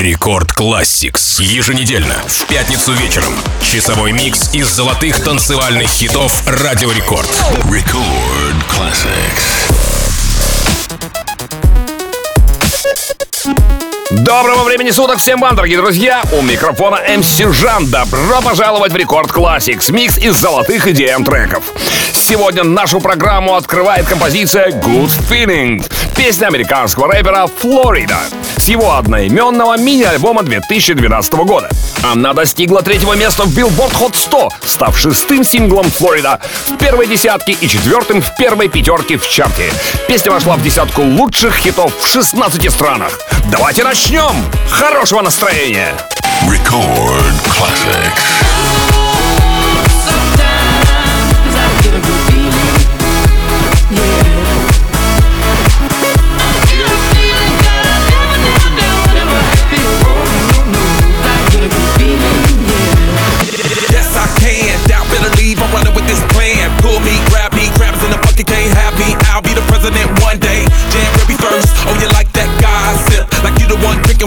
Record Classix. Еженедельно, в пятницу вечером. Часовой микс из золотых танцевальных хитов Радио Рекорд. Record Classix. Доброго времени суток всем вам, дорогие друзья! У микрофона MC Жан. Добро пожаловать в Record Classix, микс из золотых EDM треков. Сегодня нашу программу открывает композиция Good Feeling, песня американского рэпера Флорида с его одноименного мини-альбома 2012 года. Она достигла третьего места в Billboard Hot 100, став шестым синглом Флорида в первой десятке и четвертым в первой пятерке в чарте. Песня вошла в десятку лучших хитов в 16 странах. Давайте начнем! Хорошего настроения! Record Classics.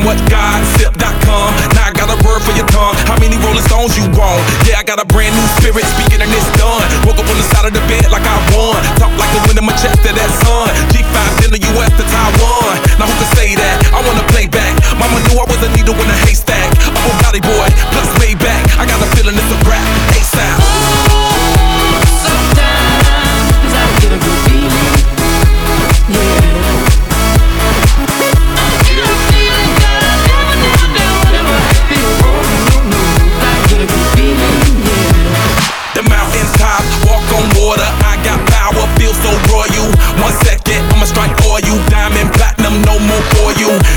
What gossip.com. Now I got a word for your tongue. How many Rolling Stones you want? Yeah, I got a brand new spirit speaking and it's done. Woke up on the side of the bed like I won. Talk like the wind in my chest to that sun. G5 in the US to Taiwan. Now who can say that? I wanna play back. Mama knew I was a needle in a haystack. A Bugatti boy, plus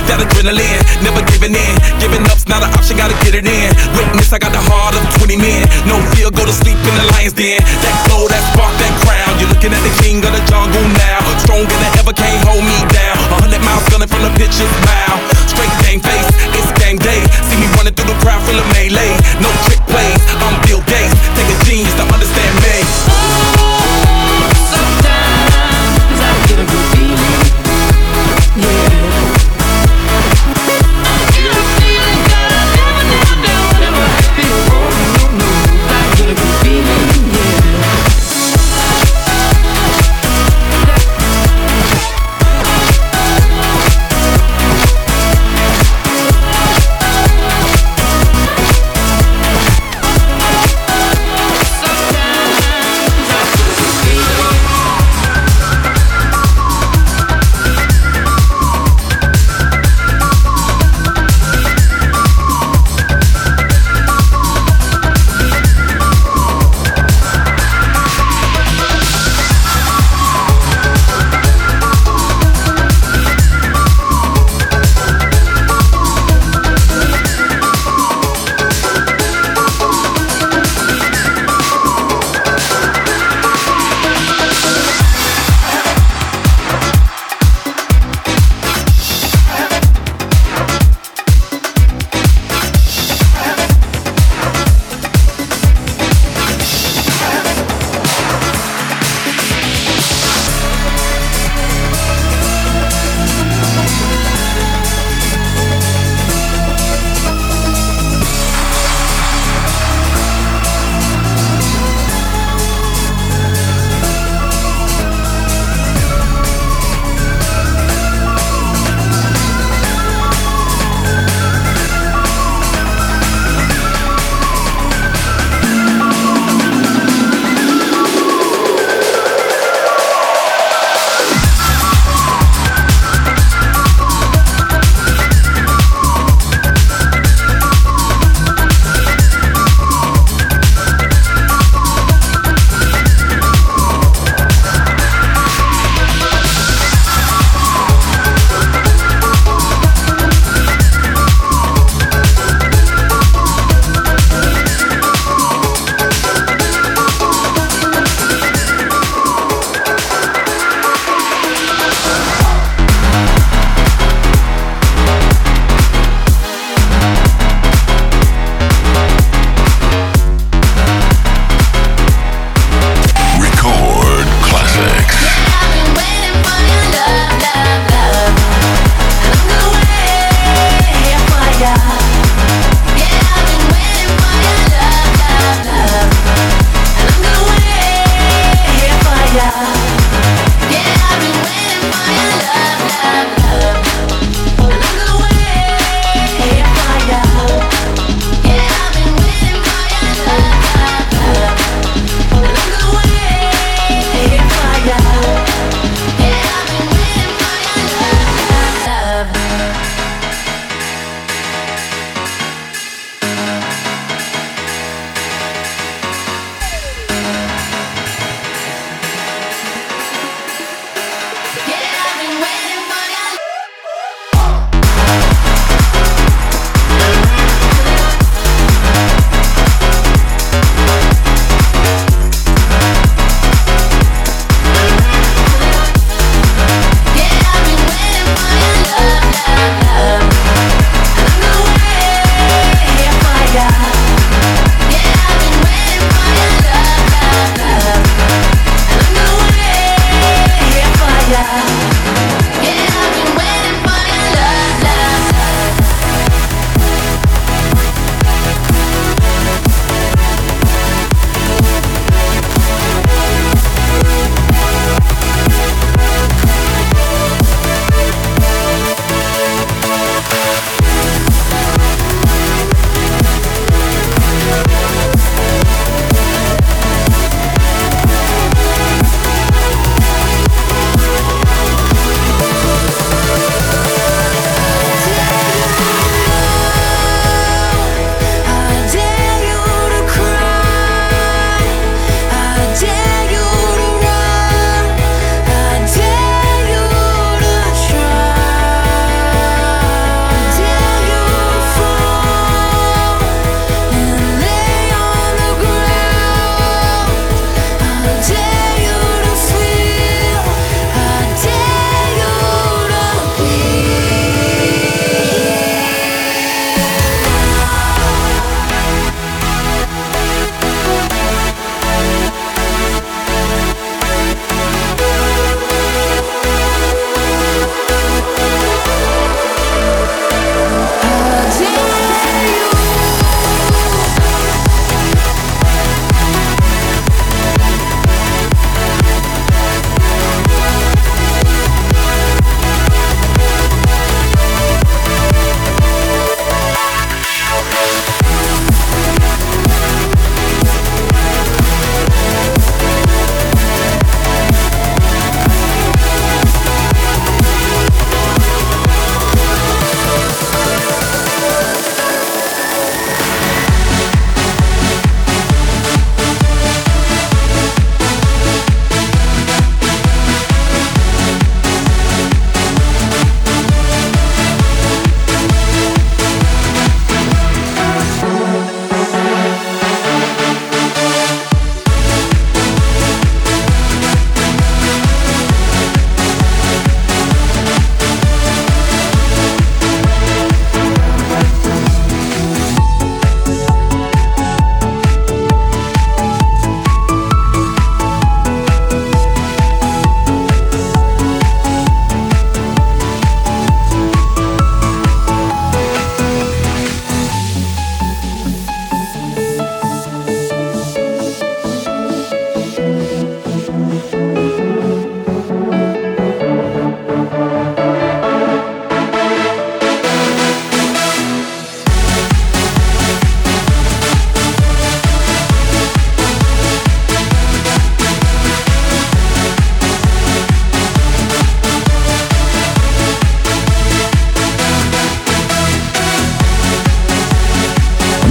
That adrenaline, never giving in. Giving up's not an option, gotta get it in. Witness, I got the heart of 20 men. No fear, go to sleep in the lion's den. That glow, that spark, that crown. You're looking at the king of the jungle now. Stronger than ever, can't hold me down. A hundred miles gunning from the pitcher's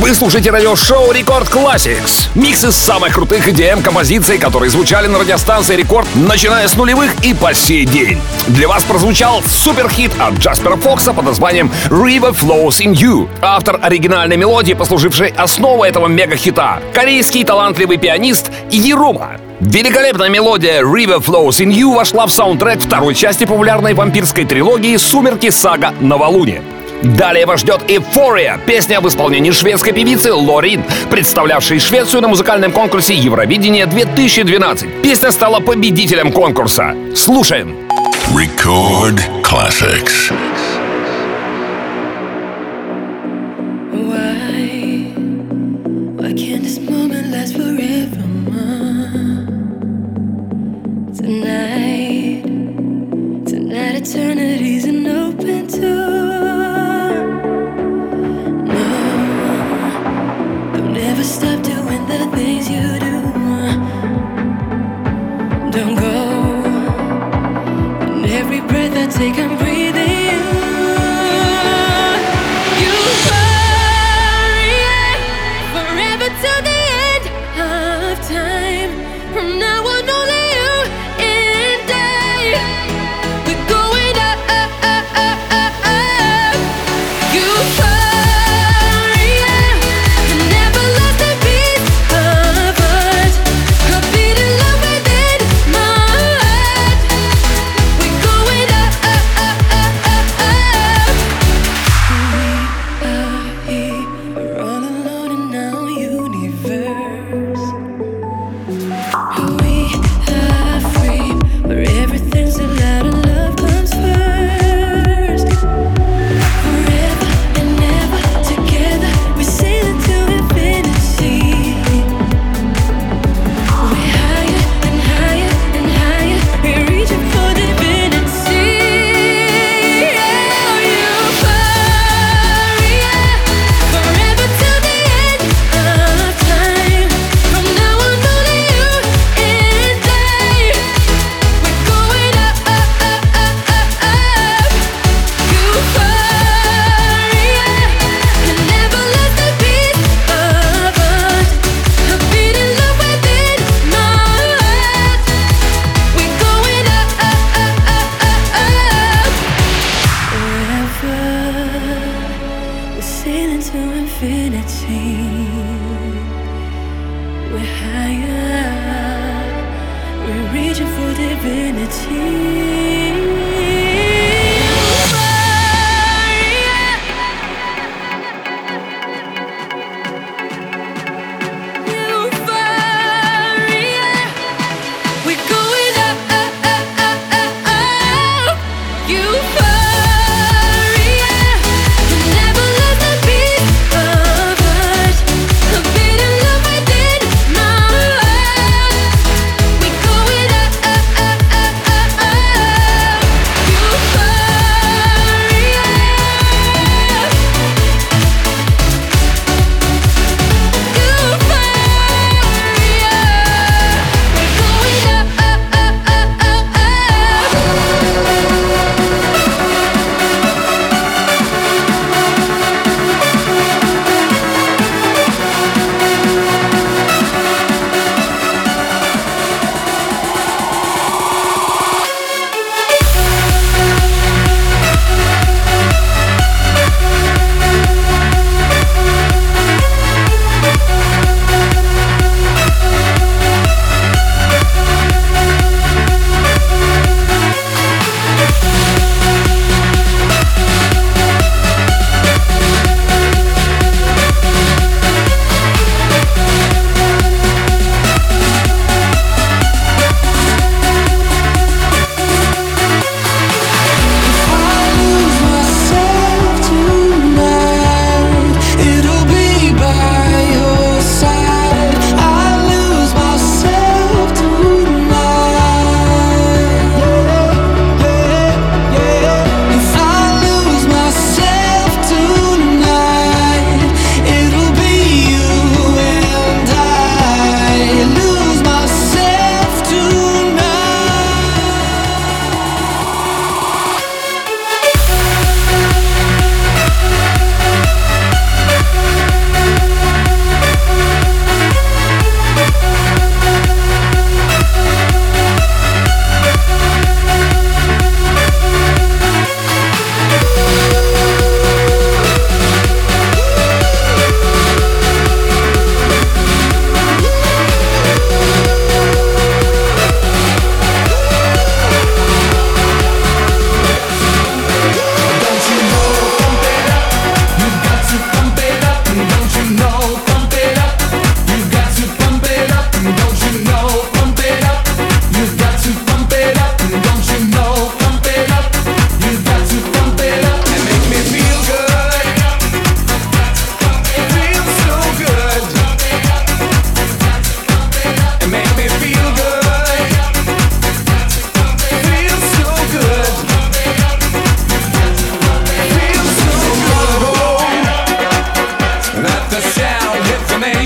Вы слушаете радиошоу Record Classix. Микс из самых крутых EDM композиций, которые звучали на радиостанции Рекорд, начиная с нулевых и по сей день. Для вас прозвучал суперхит от Джаспера Форкса под названием River Flows in You. Автор оригинальной мелодии, послужившей основой этого мега-хита. Корейский талантливый пианист Ирума. Великолепная мелодия River Flows in You вошла в саундтрек второй части популярной вампирской трилогии «Сумерки. Сага. Новолуние». Далее вас ждет «Эйфория» — песня об исполнении шведской певицы Лорин, представлявшей Швецию на музыкальном конкурсе Евровидение 2012. Песня стала победителем конкурса. Слушаем. Record Classics.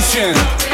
Revolution.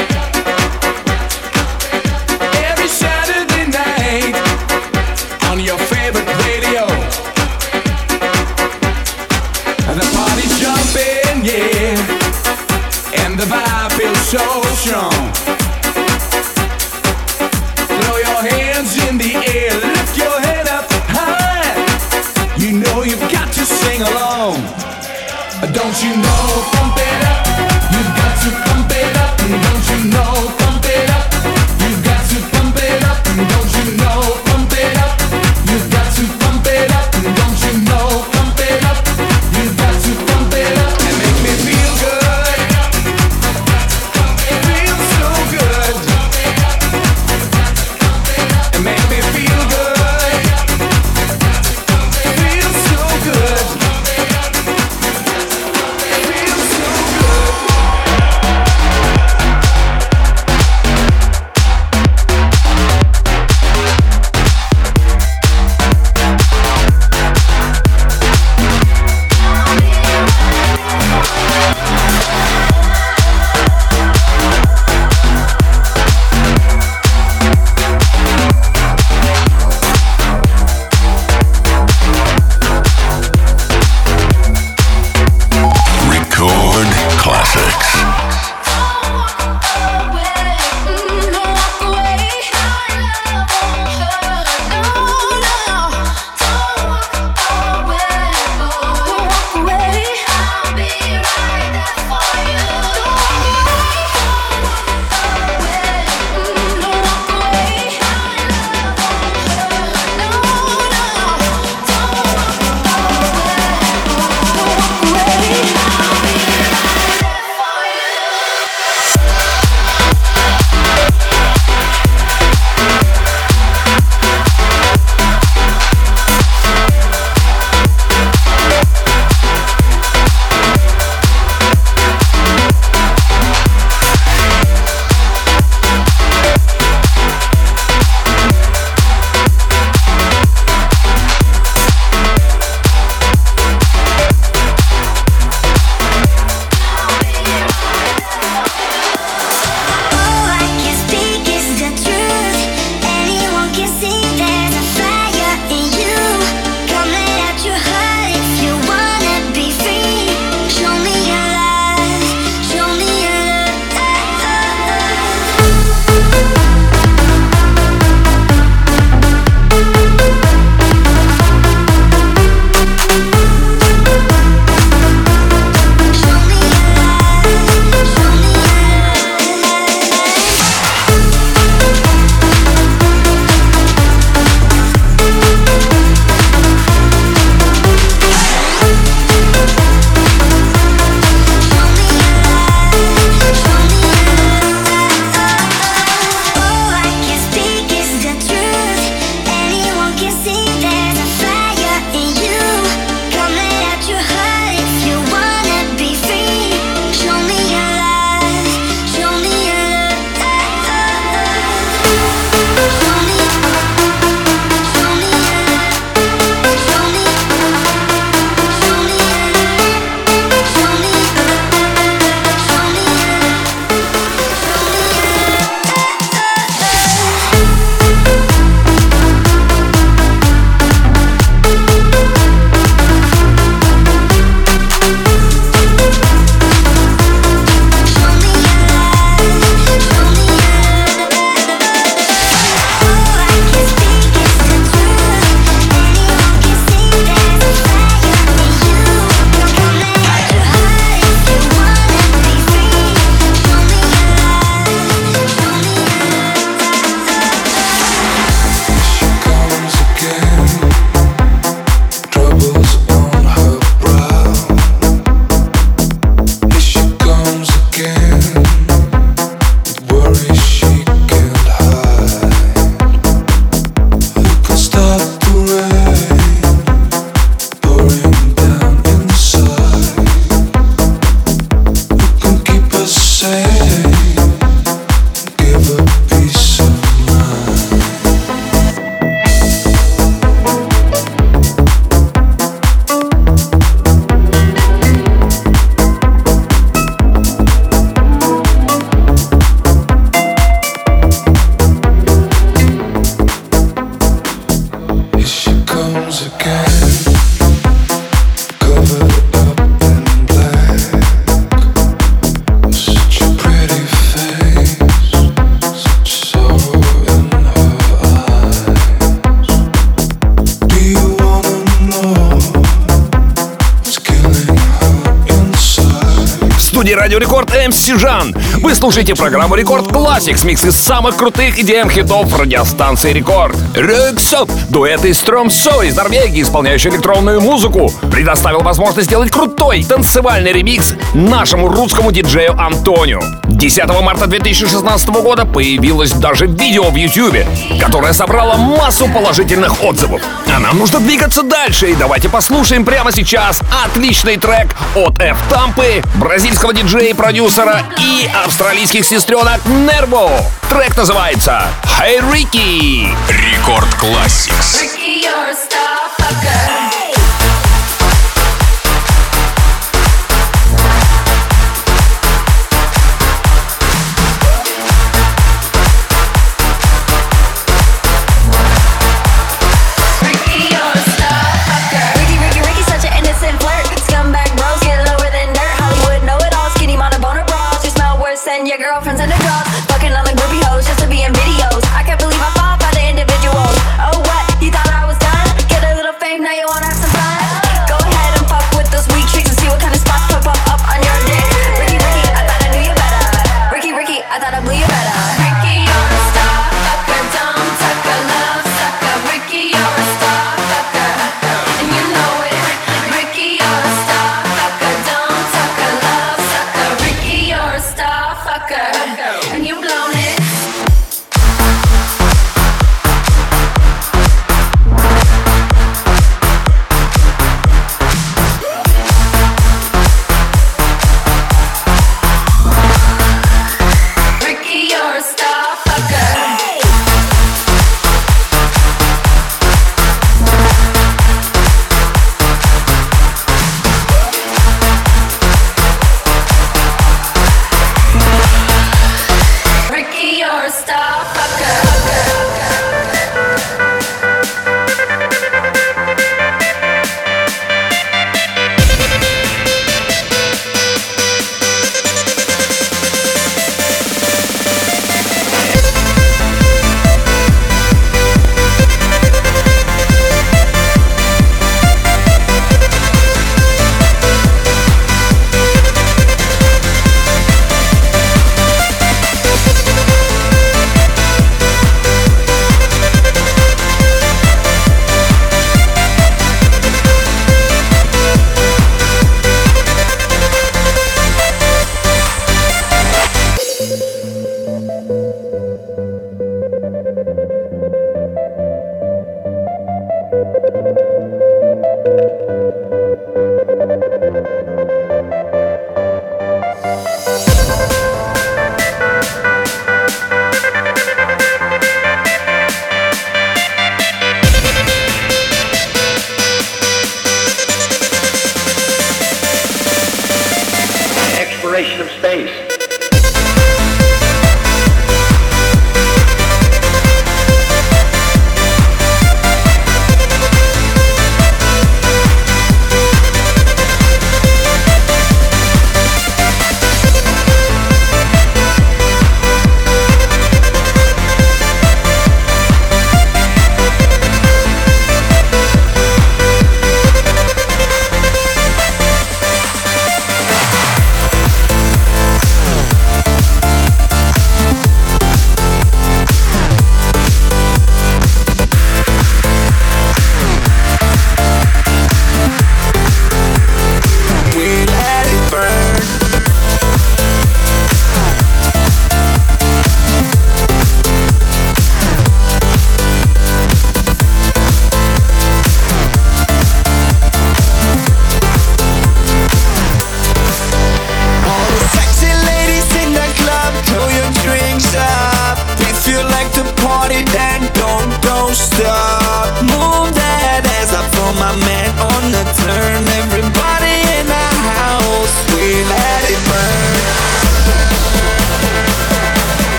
слушаете программу Record Classix, микс из самых крутых EDM хитов радиостанции Рекорд. Röyksopp, дуэт из Тромсё из Норвегии, исполняющий электронную музыку, предоставил возможность сделать крутой танцевальный ремикс нашему русскому диджею Антонио. 10 марта 2016 года появилось даже видео в YouTube, которое собрало массу положительных отзывов. А нам нужно двигаться дальше, и давайте послушаем прямо сейчас отличный трек от F-Тампы, бразильского диджея и продюсера и австралийского российских сестренок Nervo. Трек называется «Хай Ricky", Рекорд Классикс. Рики, you're a star, fucker.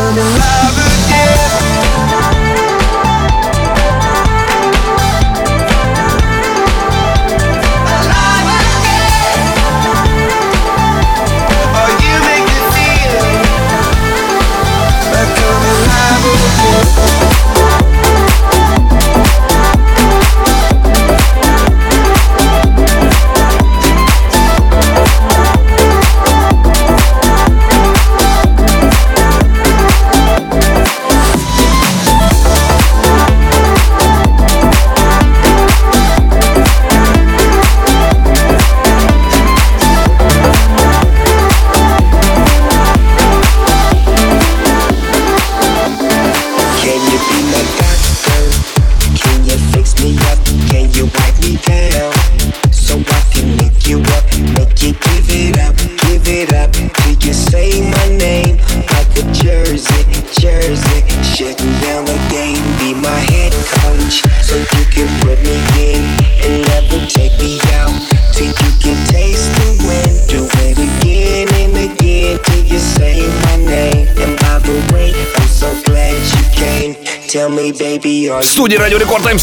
come alive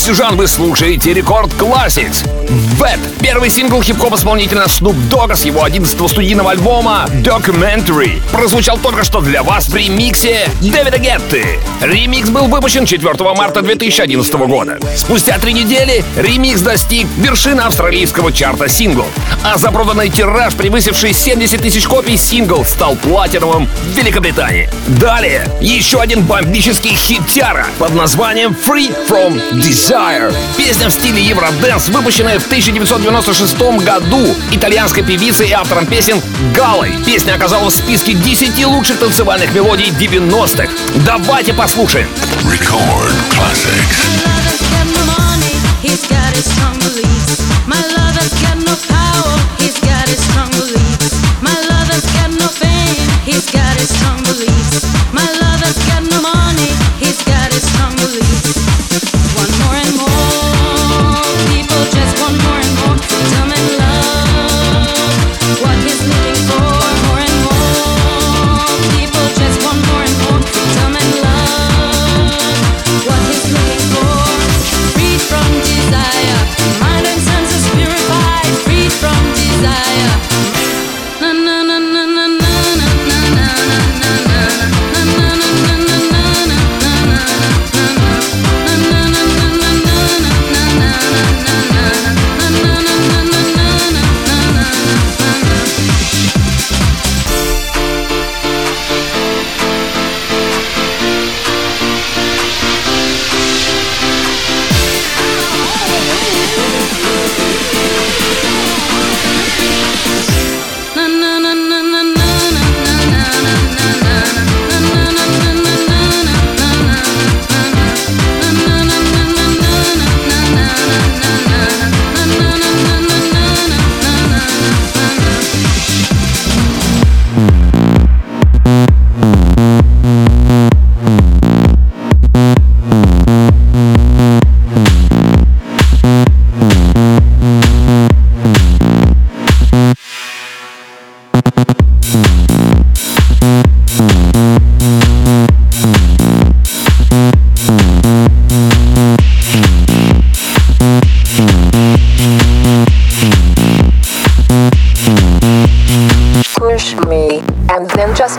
MC Жан, вы слушаете Record Classix. Bad — первый сингл хип-хоп исполнителя Snoop Dogg с его 11-го студийного альбома Doggumentary. Прозвучал только что для вас в ремиксе Дэвида Гетты. Ремикс был выпущен 4 марта 2011 года. Спустя три недели ремикс достиг вершины австралийского чарта синглов, а за проданный тираж, превысивший 70 тысяч копий, сингл стал платиновым в Великобритании. Далее еще один бомбический хитяра под названием Freed From Desire. Песня в стиле Евроденс, выпущенная в 1996 году итальянской певицей и автором песен Галой. Песня оказалась в списке 10 лучших танцевальных мелодий 90-х. Давайте послушаем. Record classics. He's got his strong beliefs. My love has got no power.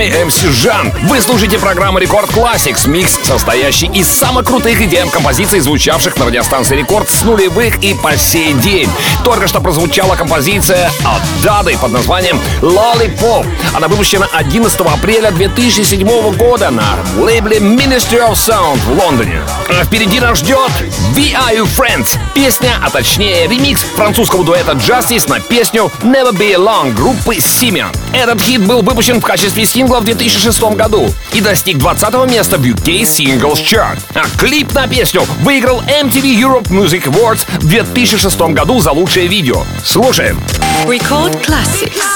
Друзья, с вами MC Жан. Вы слушаете программу Рекорд Classics, микс, состоящий из самых крутых идеям композиций, звучавших на радиостанции Рекорд с нулевых и по сей день. Только что прозвучала композиция от Дады под названием Lollipop. Она выпущена 11 апреля 2007 года на лейбле Ministry of Sound в Лондоне. А впереди нас ждет We Are You Friends. Песня, а точнее ремикс французского дуэта Justice на песню Never Be Alone группы Simeon. Этот хит был выпущен в качестве сингла в 2006 году и достиг 20 места в UK Singles Chart. А клип на песню выиграл MTV Europe Music Awards в 2006 году за лучшее видео. Слушаем. Record Classics.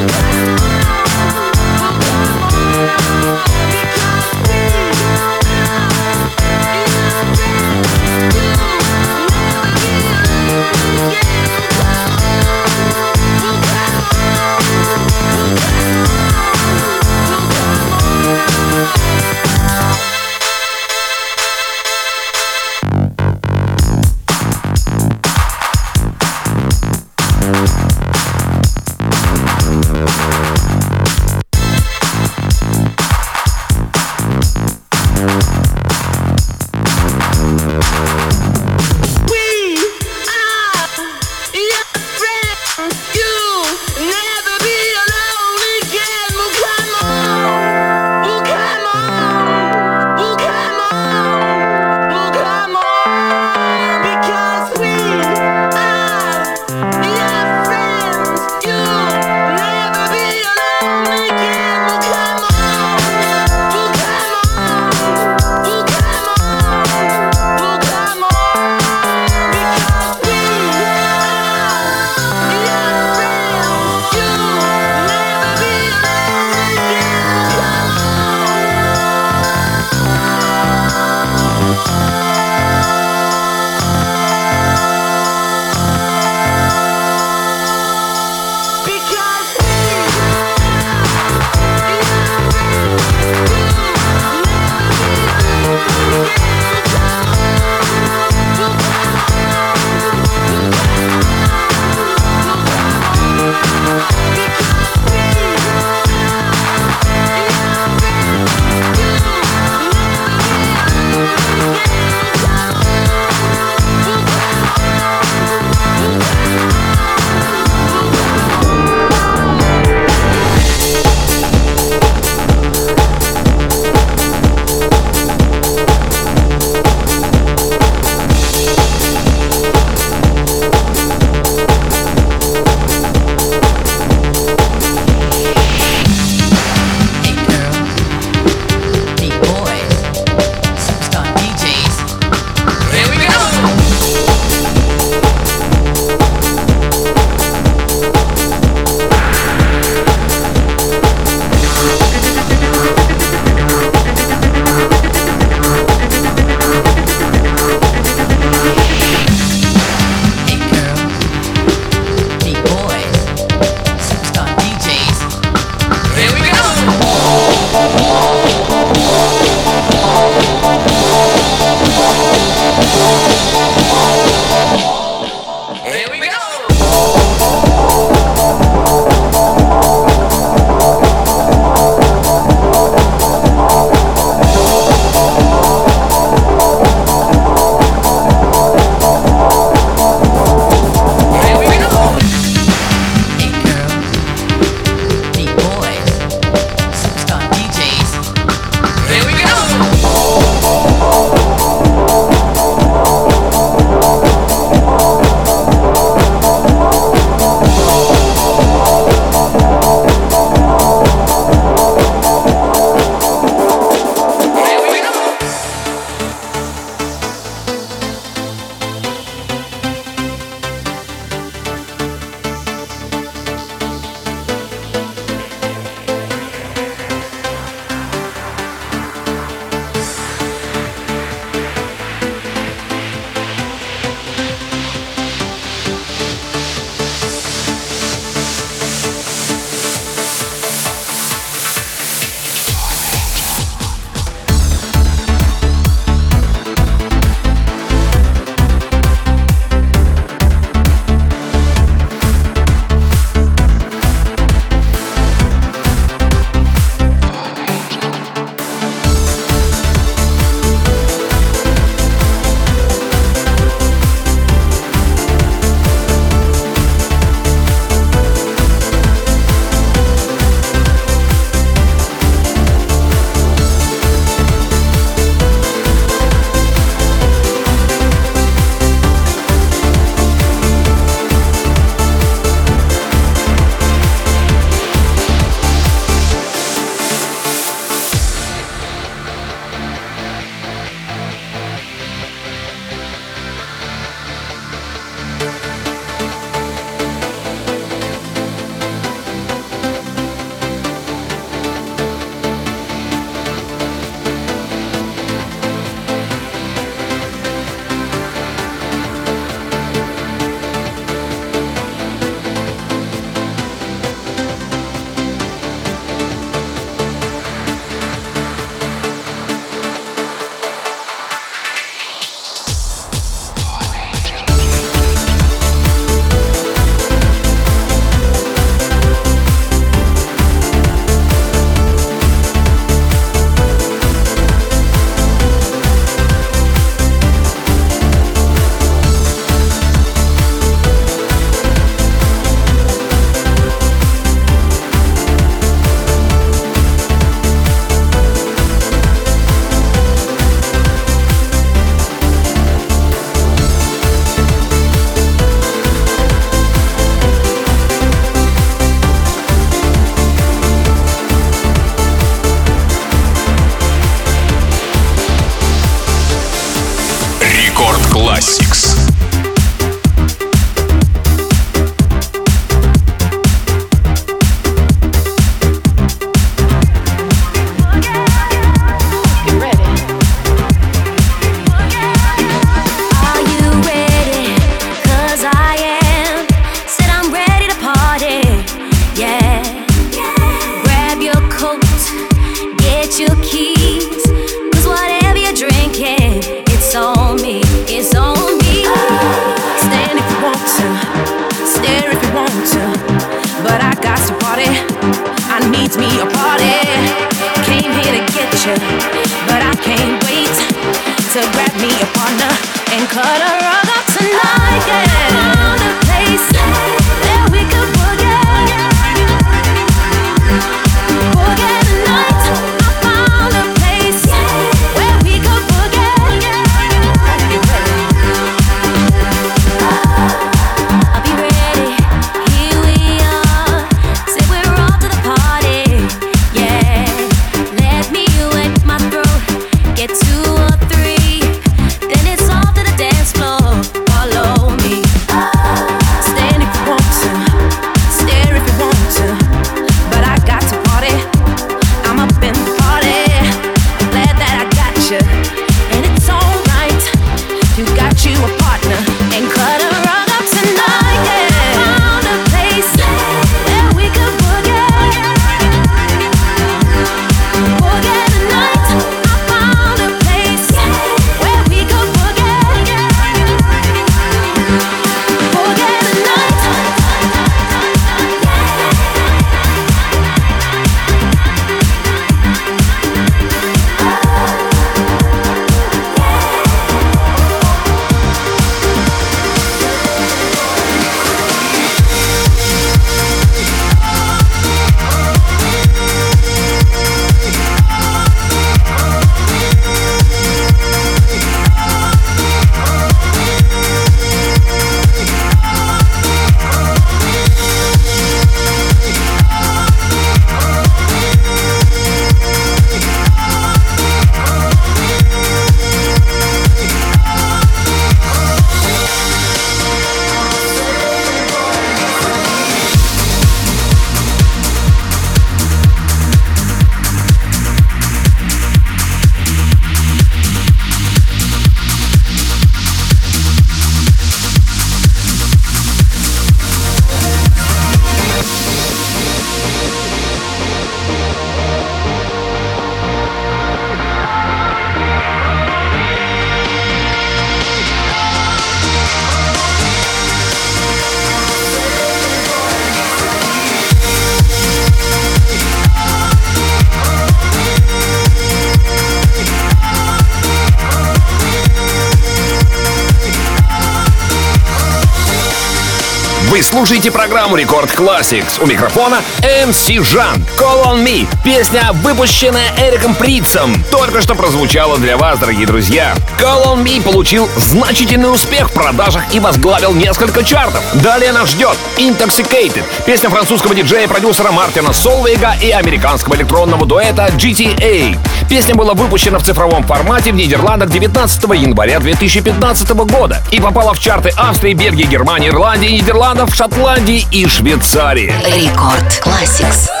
Вы слушаете программу Record Classix. У микрофона MC Жан. Call on me. Песня, выпущенная Эриком Притцем, только что прозвучала для вас, дорогие друзья. Call on me получил значительный успех в продажах и возглавил несколько чартов. Далее нас ждет Intoxicated. Песня французского диджея и продюсера Мартина Солвейга и американского электронного дуэта GTA. Песня была выпущена в цифровом формате в Нидерландах 19 января 2015 года и попала в чарты Австрии, Бельгии, Германии, Ирландии и Нидерландов в Шотландии и Швейцарии. Record Classix.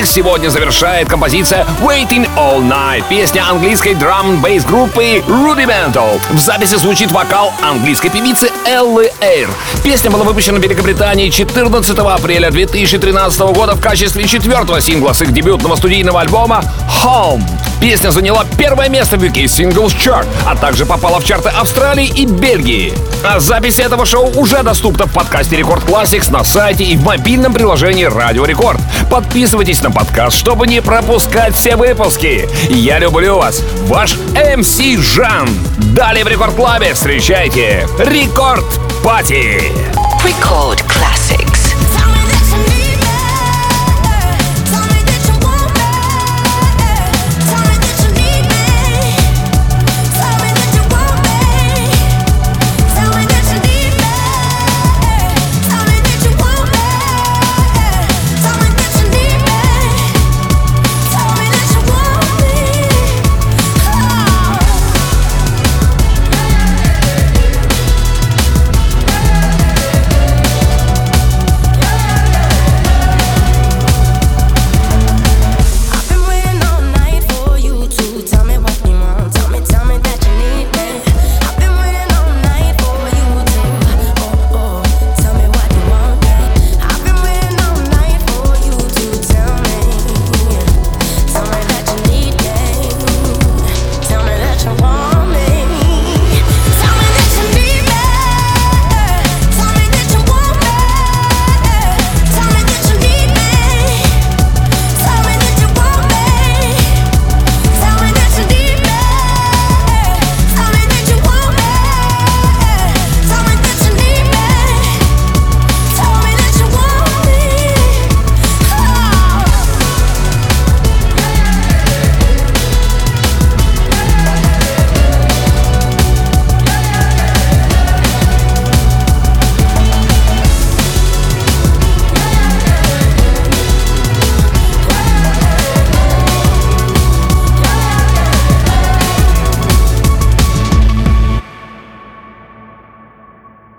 Classics сегодня завершает композиция Waiting All Night, песня английской драм-бейс группы Rudimental. В записи звучит вокал английской певицы Эллы Эйр. Песня была выпущена в Великобритании 14 апреля 2013 года в качестве четвертого сингла с их дебютного студийного альбома Home. Песня заняла первое место в UK Singles Chart, а также попала в чарты Австралии и Бельгии. А запись этого шоу уже доступна в подкасте Рекорд Classics на сайте и в мобильном приложении Радио Рекорд. Подписывайтесь на подкаст, чтобы не пропускать все выпуски. Я люблю вас, ваш МС Жан. Далее в Рекорд Клабе встречайте Рекорд Пати. Record Classics.